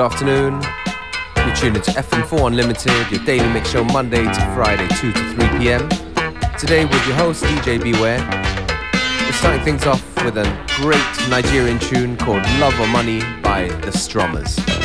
good afternoon. You're into FM4 Unlimited, your daily mix show Monday to Friday, 2 to 3 p.m. Today with your host, DJ Beware. We're starting things off with a great Nigerian tune called Love or Money by the Strummers.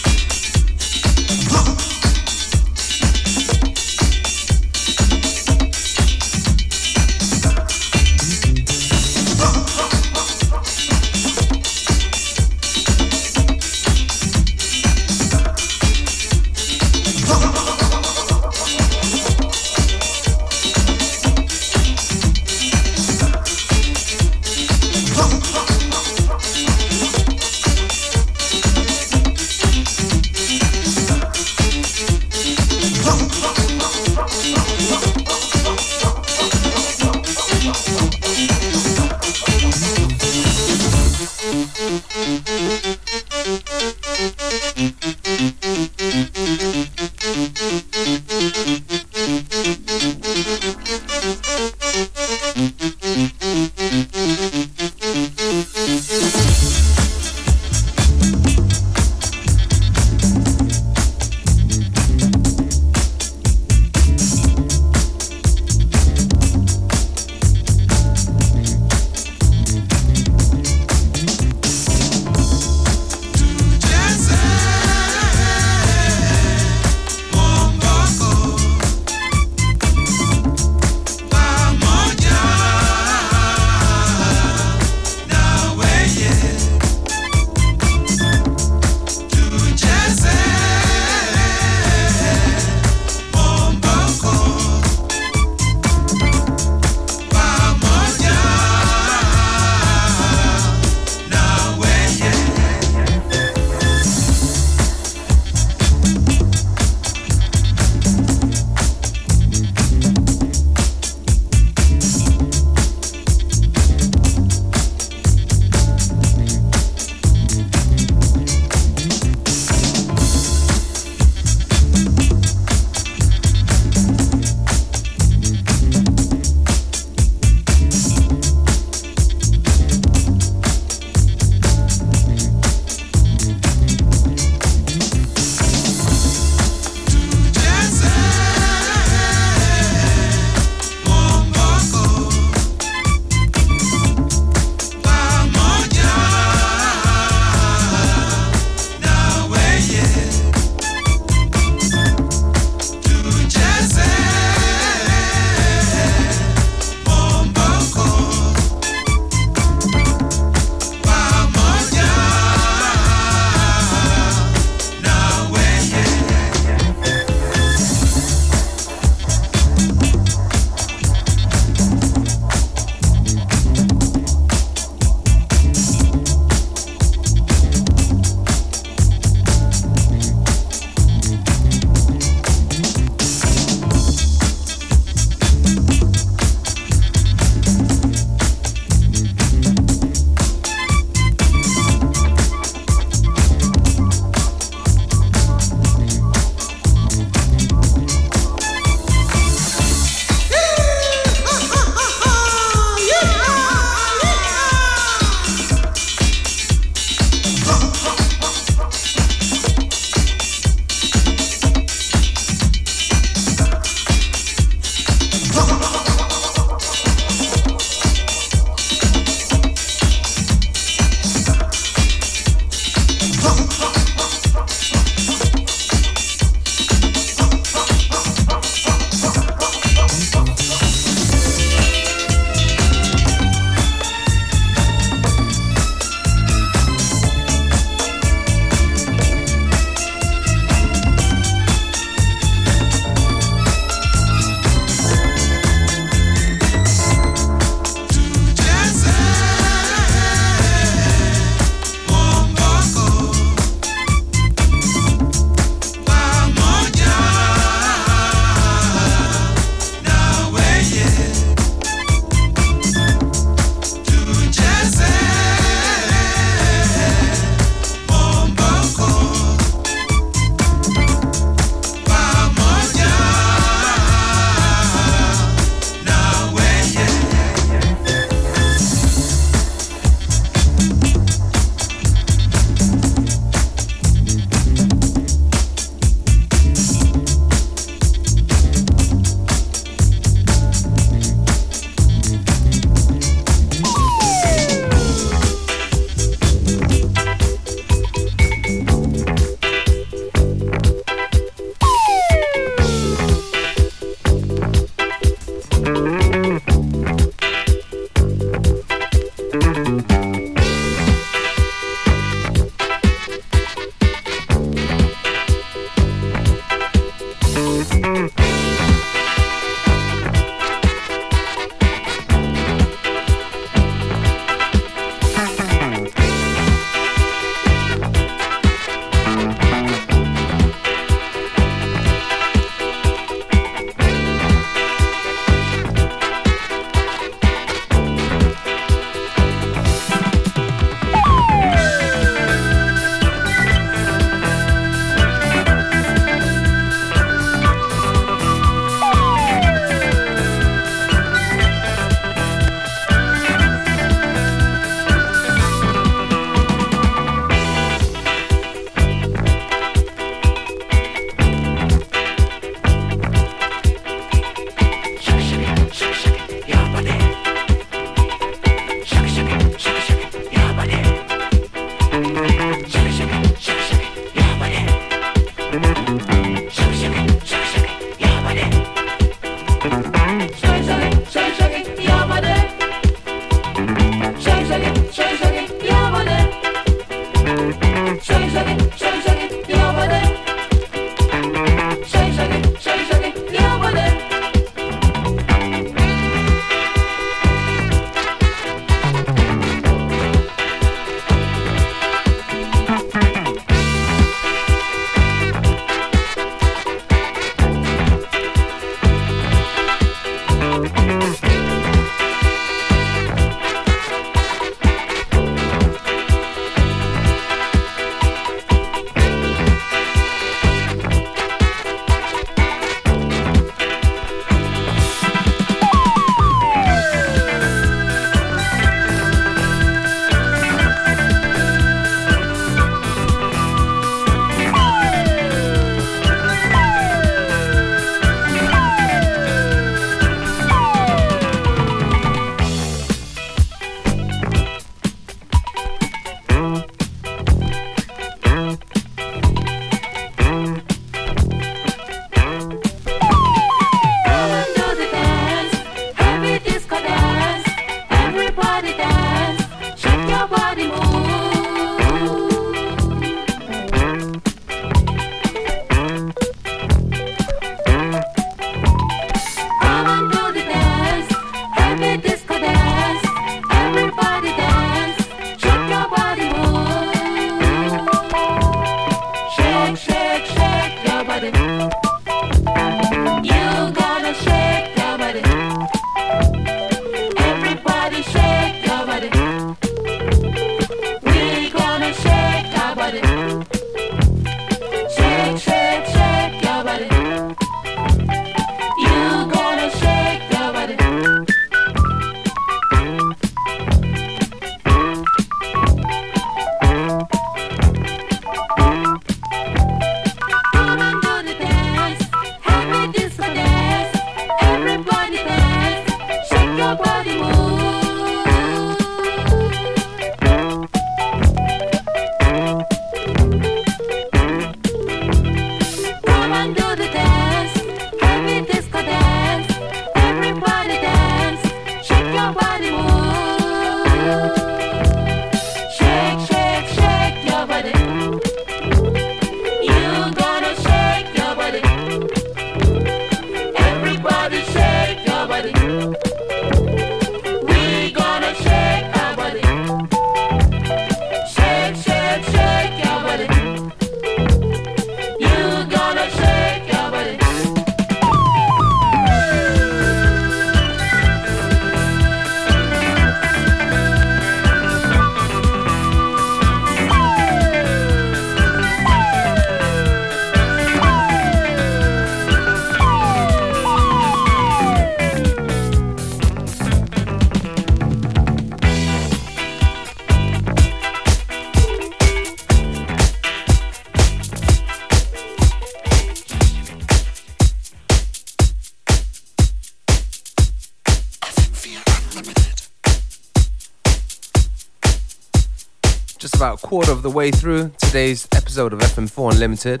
Of the way through today's episode of FM4 Unlimited.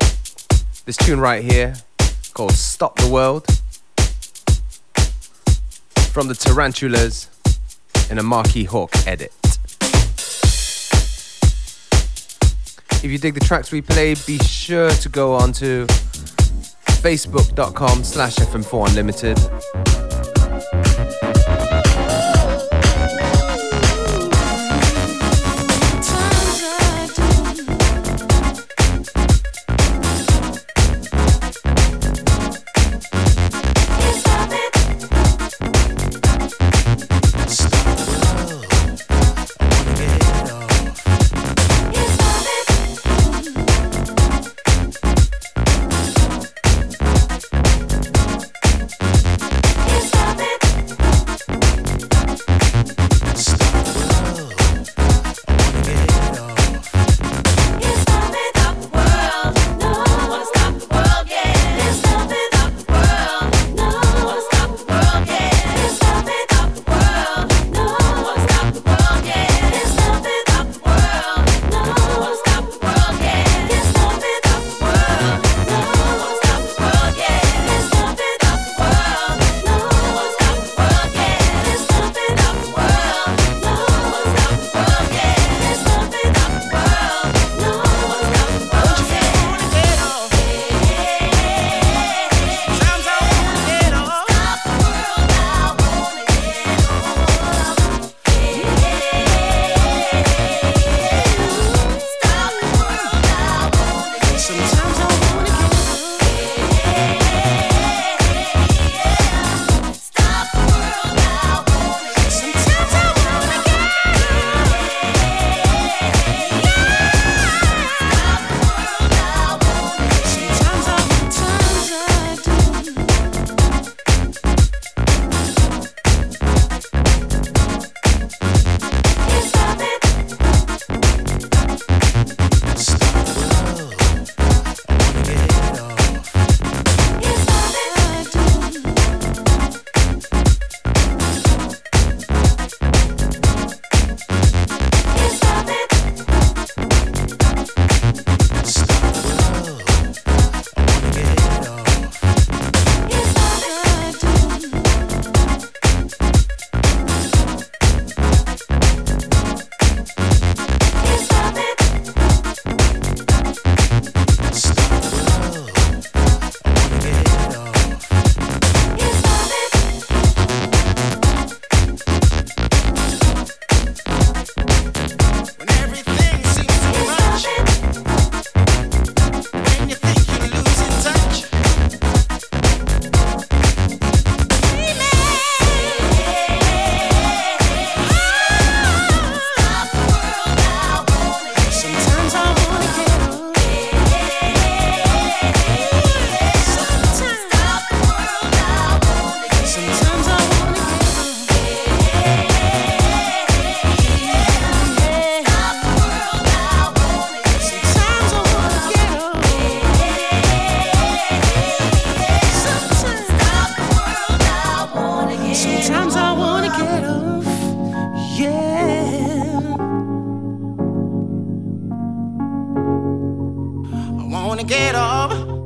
This tune right here called Stop the World. from the Tarantulas in a Marquis Hawk edit. If you dig the tracks we play, be sure to go on to facebook.com slash FM4 Unlimited wanna get up.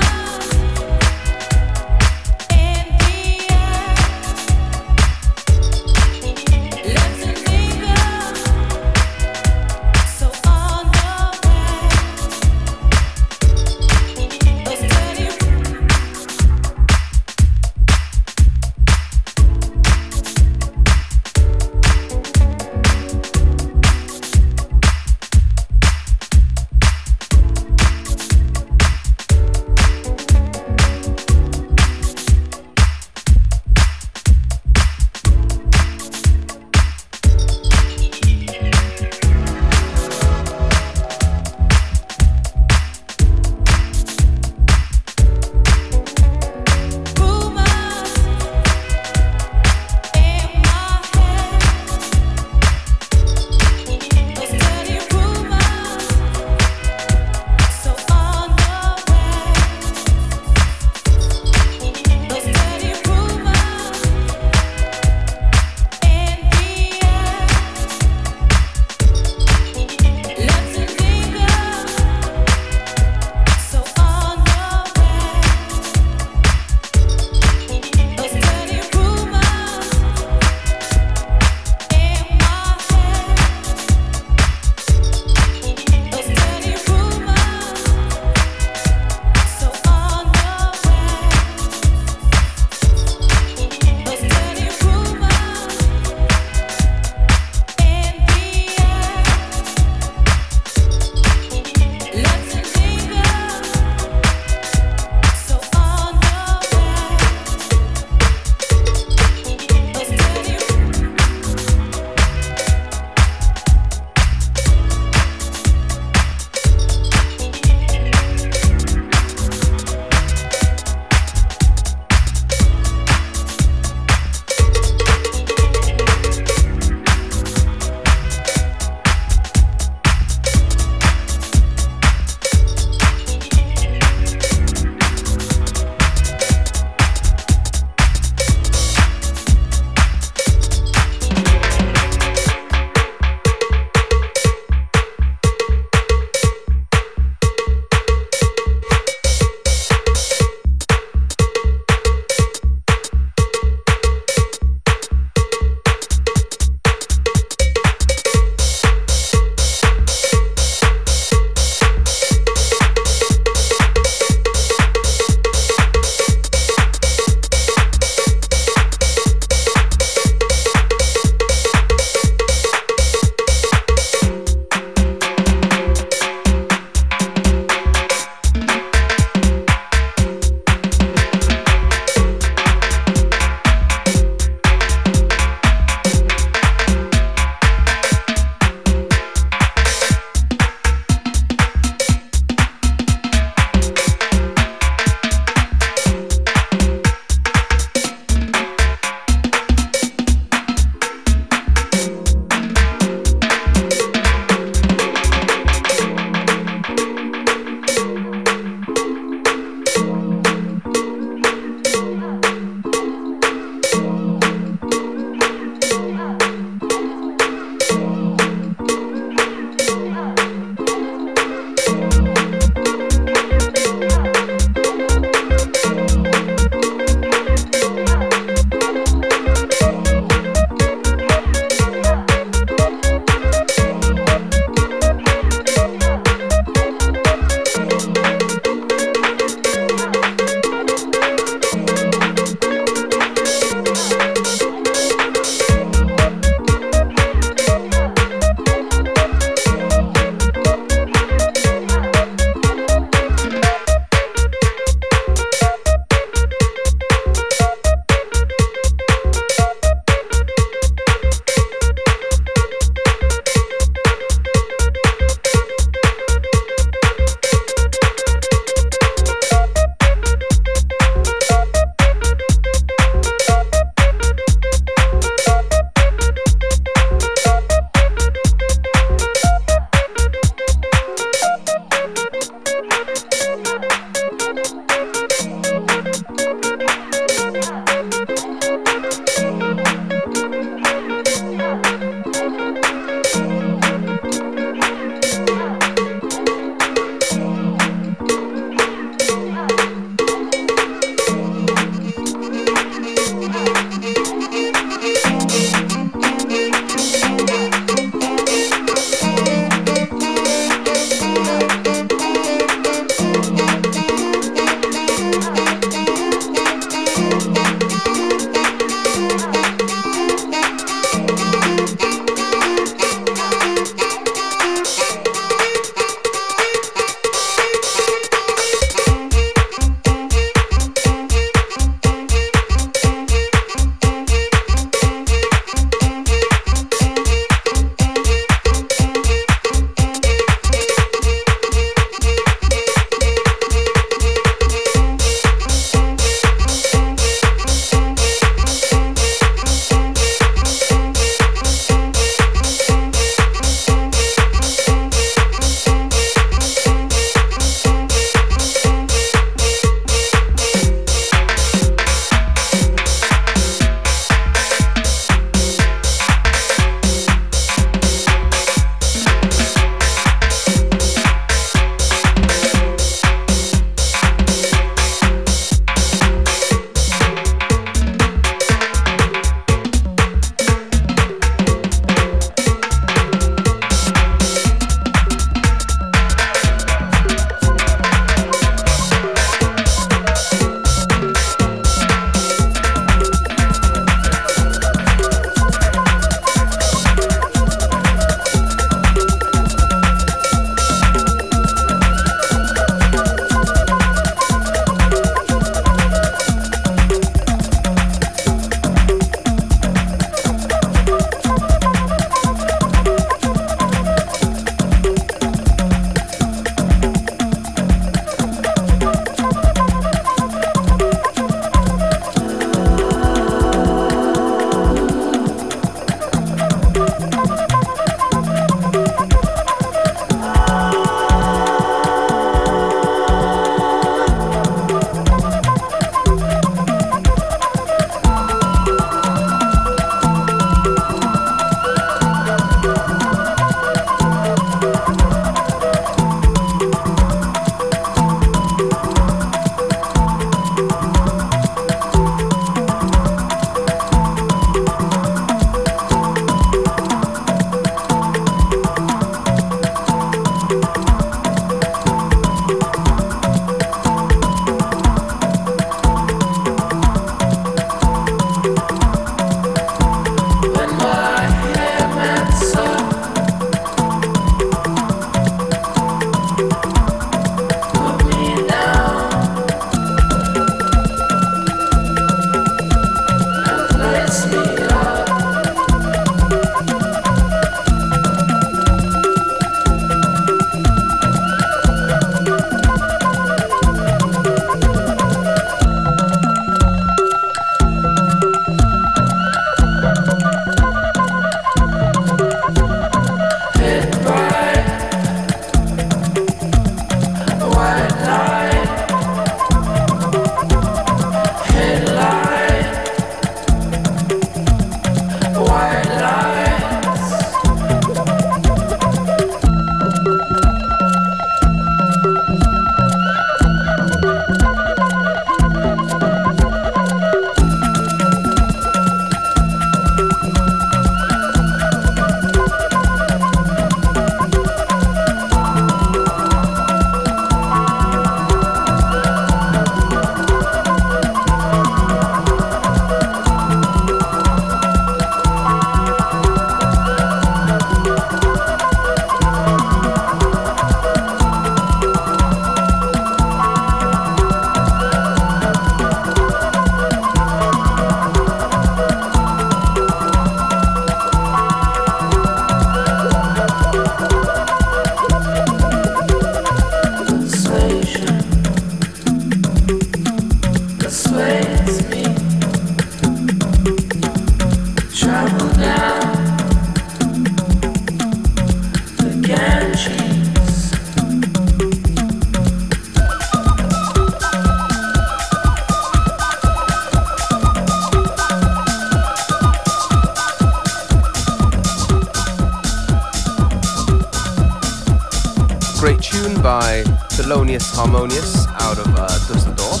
By Thelonious Harmonious out of uh, Dusseldorf.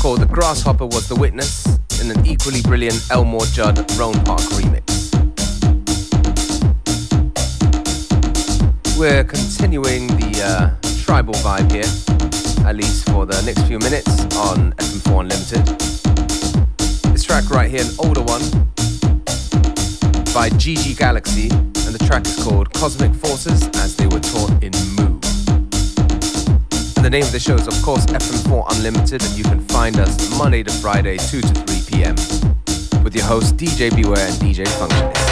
Called The Grasshopper Was the Witness in an equally brilliant Elmore Judd Roan Park remix. We're continuing the uh, tribal vibe here, at least for the next few minutes on FM4 Unlimited. This track right here, an older one by GG Galaxy, and the track is called Cosmic Forces as they were taught in Mu. And the name of the show is, of course, FM4 Unlimited, and you can find us Monday to Friday, 2 to 3 p.m. with your hosts DJ Beware and DJ Functionist.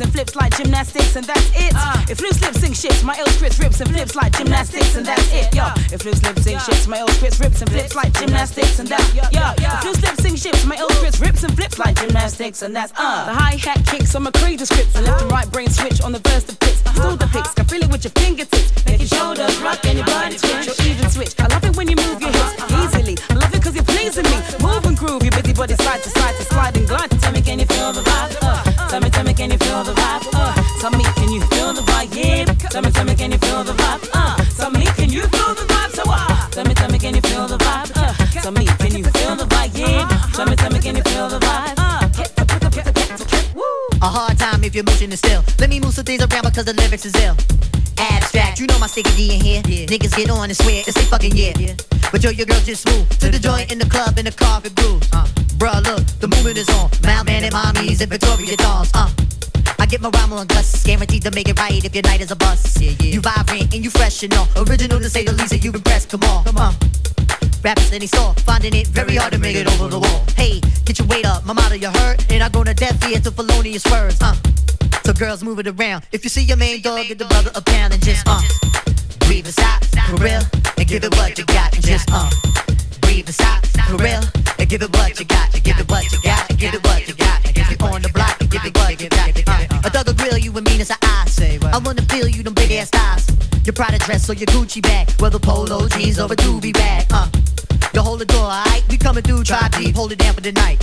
And flips like gymnastics, and that's it. uh. If loose lips sing shits, my ill scripts rips and flips like gymnastics, and that's it. Yeah. If loose lips sing shits, my ill scripts rips and flips like gymnastics, and that's yeah. If loose lips sing shits, my ill scripts rips and flips like gymnastics, and that's uh. The hi hat kicks, I'm a creed scripts. left and right brain switch on the verse the pits. Still the pics, can feel it with your fingertips. Make your shoulders rock and your body twitch. Or even switch. I Tell me, tell me, you feel the vibe? if your motion is still. Let me move some things around because the lyrics is ill. Abstract, you know my sticky D in here. Yeah. Niggas get on and swear it's they fucking yeah. yeah. But yo, your girl just move to the joint in the club in the carpet grooves. Uh. Bruh, look, the movement is on. Malman and mommies and Victoria dolls. Uh. I get my rhyme on Gus, guaranteed to make it right if your night is a bust. Yeah, yeah. You vibrant and you fresh and all. Original to say the least, and you impressed. Come on, come on. That he saw, finding it very hard to make it over the wall. Hey, get your weight up, my motto you heard, and I go to death here to felonious words, uh. So girls move it around. If you see your main dog, get the brother a pound and just uh. Breathe and stop, for real, and give it what you got, and just uh. Breathe and stop, for real, and give it what you got, give it what you got, give it what you got, if you on the block, give it what you got. A thug grill you and mean as I say. I wanna feel you them big ass thighs. Your Prada dress or your Gucci bag, whether polo jeans or a doobie bag. Uh, you hold the door, alright? We coming through, try deep, hold it down for the night.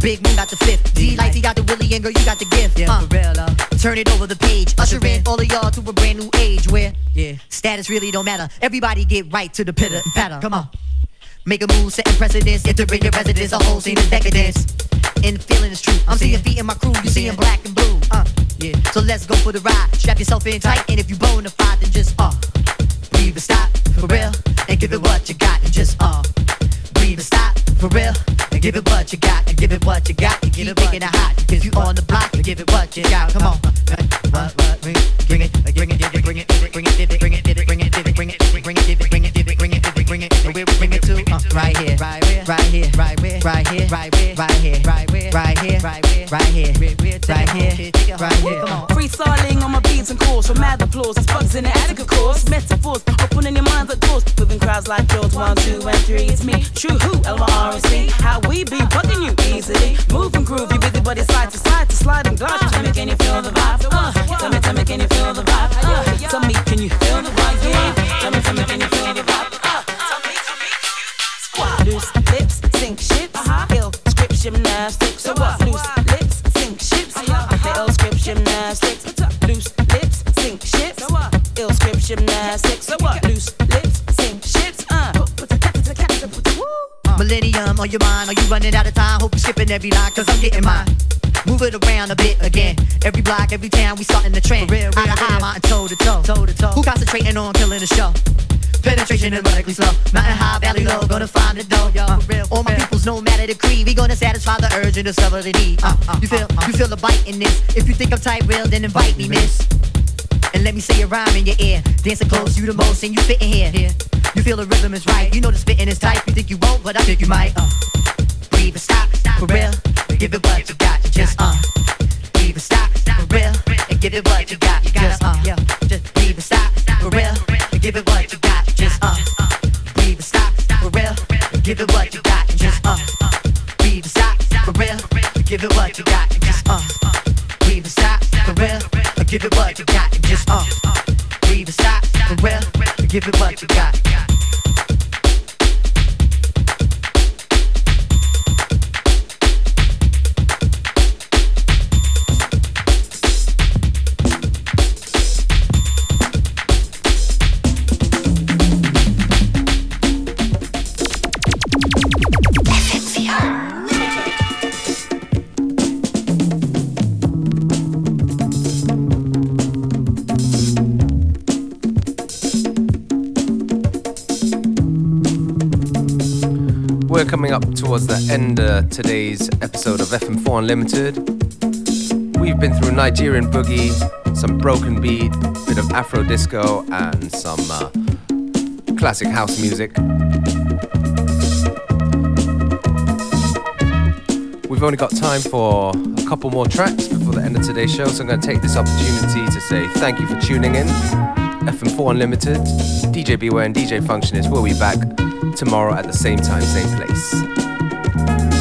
Big Moon got the fifth. D life, he got the Willie, and girl, you got the gift. Yeah, uh, for real, uh. Turn it over the page. Usher in all of y'all to a brand new age where yeah, status really don't matter. Everybody get right to the pitter and patter. Come on. Make a move, setting precedence. Entering your residence, a whole scene of decadence. And the feeling is true. I'm seeing feet in my crew, you seeing black and blue. Uh, yeah. So let's go for the ride. Strap yourself in tight, and if you bona fide, then just uh, breathe and stop for real, give it what you got, and just uh, breathe and stop for real and give it what you got, and give it what you got, and keep making it hot. Cause you on the block, and give it what you got. Come on. What, what, bring it, bring it, bring it, bring it, bring it, bring it, bring it, bring it, bring it, bring it, bring it, bring it, bring it, bring it, bring it to? Right here, right here, right here, right here, right here, right here, right here, right here, right here, right here, right here, right here, right here. Come on. Freestyling on my beats and calls for mad applause. It's bugs in the attic, of course. Metaphors, opening your minds at doors. Moving crowds like yours, one, two, and three. It's me, true who, L-Y-R-C. How we be bugging you easily. Move and groove, you busy body side to side to slide and glide. Tell me, can you feel the vibe? Uh, tell me, tell me, can you feel the vibe? Uh, tell me, can you feel the vibe? Yeah. Tell me, tell me, can you feel the vibe? Uh? Loose lips, sink ships. Uh-huh. Ill script gymnastics. So what? Gymnastics. Loose lips, sink ships. Ill script gymnastics. So what? Loose lips, sink ships. Uh. Millennium on your mind, are you running out of time? Hope you're skipping every line, cause I'm getting mine. Move it around a bit again. Every block, every town, we starting the trend. Real, real, Eye to eye, mountain toe to toe. toe to toe. Who concentrating on killing the show? Penetration is radically slow. Mountain high, valley low, gonna find the dough. Uh, all my peoples, no matter the creed, we gonna satisfy the urge and discover the need. Uh, uh, you feel, uh, you feel the bite in this. If you think I'm tight, real, then invite me, miss. And let me say a rhyme in your ear. Dancing close, you the most, and you fit in here. here. You feel the rhythm is right. You know the spitting is tight. You think you won't, but I think you might. Uh, breathe and stop, for real. Give it what you got. Just uh, breathe and stop, for real. And give it what you got. Just uh, yeah. Just breathe and stop, for real. And give it what you got. Give it what you got. Just uh, breathe and stop, for real. Give it what you got. Just uh, breathe and stop, for real. Give it what you got. Just uh, breathe and stop, for real. Give it what you got. Coming up towards the end of today's episode of FM4 Unlimited. We've been through Nigerian boogie, some broken beat, bit of Afro disco, and some uh, classic house music. We've only got time for a couple more tracks before the end of today's show, so I'm going to take this opportunity to say thank you for tuning in. FM4 Unlimited, DJ Beware and DJ Functionist will be back tomorrow at the same time, same place.